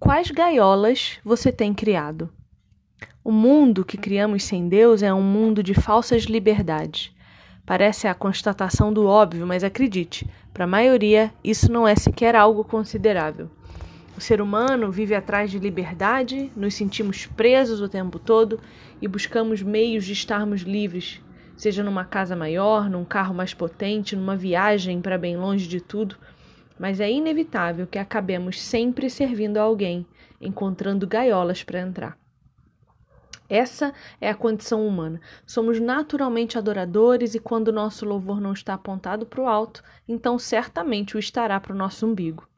Quais gaiolas você tem criado? O mundo que criamos sem Deus é um mundo de falsas liberdades. Parece a constatação do óbvio, mas acredite, para a maioria isso não é sequer algo considerável. O ser humano vive atrás de liberdade, nos sentimos presos o tempo todo e buscamos meios de estarmos livres, seja numa casa maior, num carro mais potente, numa viagem para bem longe de tudo mas é inevitável que acabemos sempre servindo a alguém, encontrando gaiolas para entrar. Essa é a condição humana. Somos naturalmente adoradores e quando nosso louvor não está apontado para o alto, então certamente o estará para o nosso umbigo.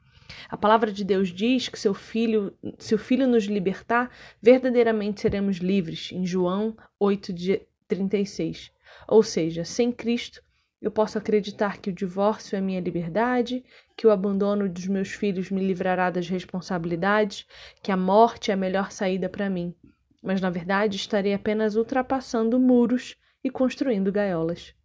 A palavra de Deus diz que seu filho, se o filho nos libertar, verdadeiramente seremos livres, em João 8:36. Ou seja, sem Cristo, eu posso acreditar que o divórcio é minha liberdade, que o abandono dos meus filhos me livrará das responsabilidades, que a morte é a melhor saída para mim. Mas na verdade estarei apenas ultrapassando muros e construindo gaiolas.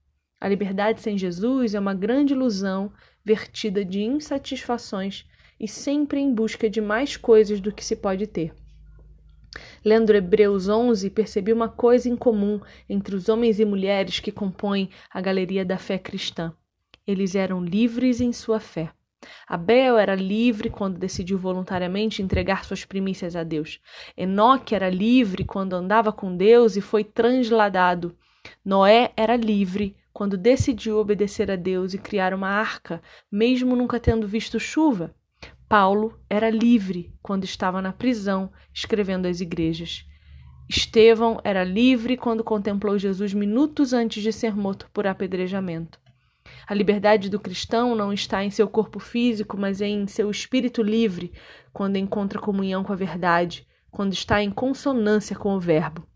A liberdade sem Jesus é uma grande ilusão vertida de insatisfações e sempre em busca de mais coisas do que se pode ter. Lendo Hebreus 11, percebi uma coisa em comum entre os homens e mulheres que compõem a galeria da fé cristã. Eles eram livres em sua fé. Abel era livre quando decidiu voluntariamente entregar suas primícias a Deus. Enoque era livre quando andava com Deus e foi transladado. Noé era livre quando decidiu obedecer a Deus e criar uma arca, mesmo nunca tendo visto chuva. Paulo era livre quando estava na prisão escrevendo às igrejas. Estevão era livre quando contemplou Jesus minutos antes de ser morto por apedrejamento. A liberdade do cristão não está em seu corpo físico, mas em seu espírito livre, quando encontra comunhão com a verdade, quando está em consonância com o Verbo.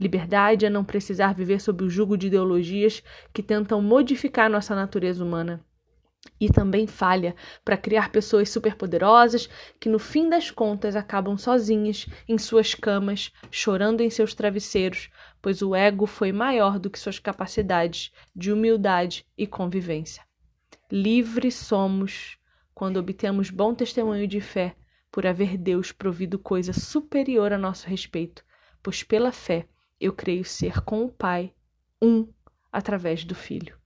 Liberdade é não precisar viver sob o jugo de ideologias que tentam modificar nossa natureza humana e também falha para criar pessoas superpoderosas que no fim das contas acabam sozinhas em suas camas, chorando em seus travesseiros, pois o ego foi maior do que suas capacidades de humildade e convivência. Livres somos quando obtemos bom testemunho de fé por haver Deus provido coisa superior a nosso respeito, pois pela fé eu creio ser com o Pai um através do Filho.